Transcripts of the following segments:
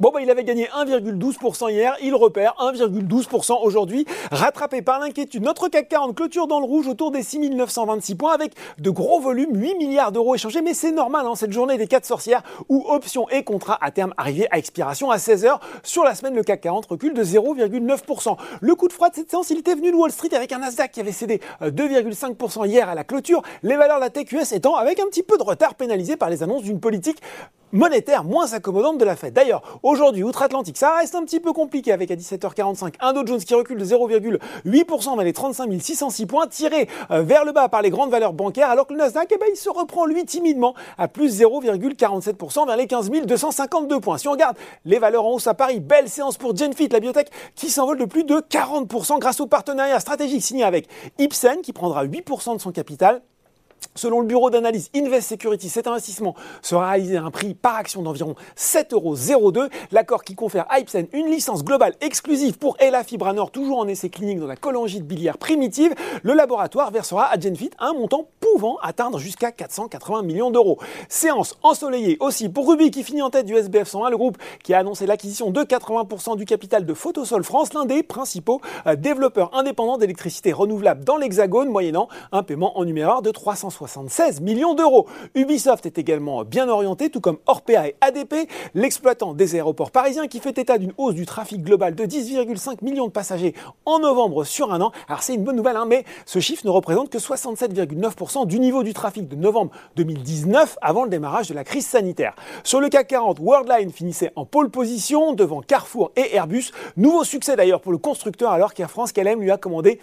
Bon, bah, il avait gagné 1,12% hier, il repère 1,12% aujourd'hui, rattrapé par l'inquiétude. Notre CAC 40 clôture dans le rouge autour des 6926 points avec de gros volumes, 8 milliards d'euros échangés, mais c'est normal, hein, cette journée des 4 sorcières où options et contrats à terme arrivaient à expiration à 16h. Sur la semaine, le CAC 40 recule de 0,9%. Le coup de froid de cette séance, il était venu de Wall Street avec un Nasdaq qui avait cédé 2,5% euh, hier à la clôture, les valeurs de la TQS étant avec un petit peu de retard pénalisées par les annonces d'une politique monétaire moins accommodante de la Fed. D'ailleurs, aujourd'hui, outre-Atlantique, ça reste un petit peu compliqué avec à 17h45 un Dow Jones qui recule de 0,8% vers les 35 606 points, tiré euh, vers le bas par les grandes valeurs bancaires, alors que le Nasdaq, eh ben, il se reprend lui timidement à plus 0,47% vers les 15 252 points. Si on regarde les valeurs en hausse à Paris, belle séance pour Genfit, la biotech, qui s'envole de plus de 40% grâce au partenariat stratégique signé avec Ipsen, qui prendra 8% de son capital Selon le bureau d'analyse Invest Security, cet investissement sera réalisé à un prix par action d'environ 7,02 euros. L'accord qui confère à Ipsen une licence globale exclusive pour Ella Fibranor, toujours en essai clinique dans la cholangite biliaire primitive, le laboratoire versera à Genfit un montant pouvant atteindre jusqu'à 480 millions d'euros. Séance ensoleillée aussi pour Ruby qui finit en tête du SBF 101, le groupe qui a annoncé l'acquisition de 80% du capital de Photosol France, l'un des principaux euh, développeurs indépendants d'électricité renouvelable dans l'Hexagone, moyennant un paiement en numéraire de 300 176 millions d'euros. Ubisoft est également bien orienté, tout comme Orpea et ADP, l'exploitant des aéroports parisiens qui fait état d'une hausse du trafic global de 10,5 millions de passagers en novembre sur un an. Alors c'est une bonne nouvelle, hein, mais ce chiffre ne représente que 67,9% du niveau du trafic de novembre 2019 avant le démarrage de la crise sanitaire. Sur le CAC 40, Worldline finissait en pole position devant Carrefour et Airbus. Nouveau succès d'ailleurs pour le constructeur alors qu'Air France KLM lui a commandé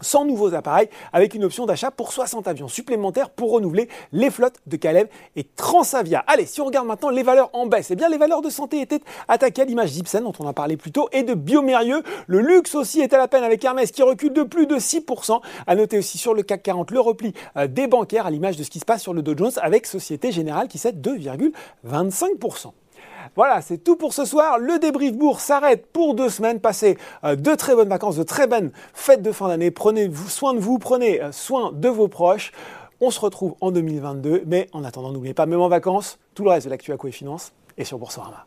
100 nouveaux appareils avec une option d'achat pour 60 avions supplémentaires pour renouveler les flottes de Caleb et Transavia. Allez, si on regarde maintenant les valeurs en baisse, eh bien les valeurs de santé étaient attaquées à l'image d'Ipsen dont on a parlé plus tôt et de Biomérieux. Le luxe aussi est à la peine avec Hermès qui recule de plus de 6%. À noter aussi sur le CAC 40 le repli euh, des bancaires à l'image de ce qui se passe sur le Dow Jones avec Société Générale qui cède 2,25%. Voilà, c'est tout pour ce soir. Le débrief bourse s'arrête pour deux semaines. Passez euh, de très bonnes vacances, de très bonnes fêtes de fin d'année. Prenez soin de vous, prenez euh, soin de vos proches. On se retrouve en 2022, mais en attendant, n'oubliez pas, même en vacances, tout le reste de l'actu à et Finance est sur Boursorama.